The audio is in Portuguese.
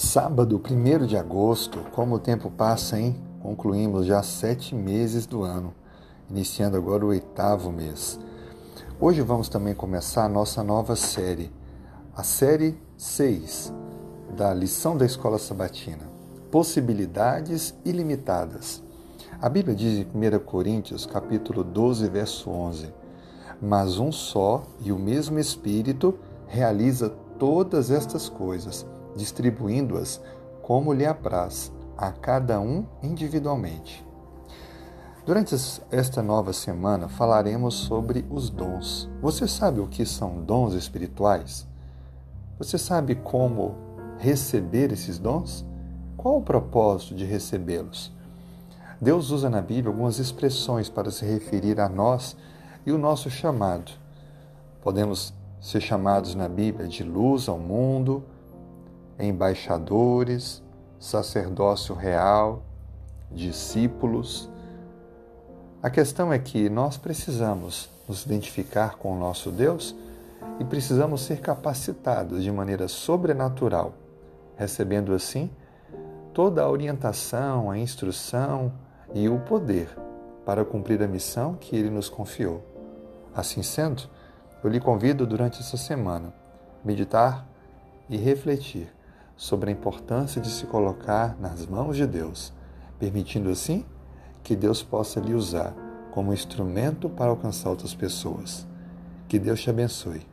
Sábado, 1 de agosto, como o tempo passa, hein? Concluímos já sete meses do ano, iniciando agora o oitavo mês. Hoje vamos também começar a nossa nova série, a série 6 da lição da Escola Sabatina, Possibilidades Ilimitadas. A Bíblia diz em 1 Coríntios, capítulo 12, verso 11, Mas um só e o mesmo Espírito realiza todas estas coisas, distribuindo-as como lhe apraz, a cada um individualmente. Durante esta nova semana falaremos sobre os dons. Você sabe o que são dons espirituais? Você sabe como receber esses dons? Qual o propósito de recebê-los? Deus usa na Bíblia algumas expressões para se referir a nós e o nosso chamado. Podemos ser chamados na Bíblia de luz ao mundo, embaixadores, sacerdócio real, discípulos. A questão é que nós precisamos nos identificar com o nosso Deus e precisamos ser capacitados de maneira sobrenatural, recebendo assim toda a orientação, a instrução e o poder para cumprir a missão que Ele nos confiou. Assim sendo, eu lhe convido durante essa semana meditar e refletir sobre a importância de se colocar nas mãos de Deus, permitindo assim que Deus possa lhe usar como instrumento para alcançar outras pessoas. Que Deus te abençoe.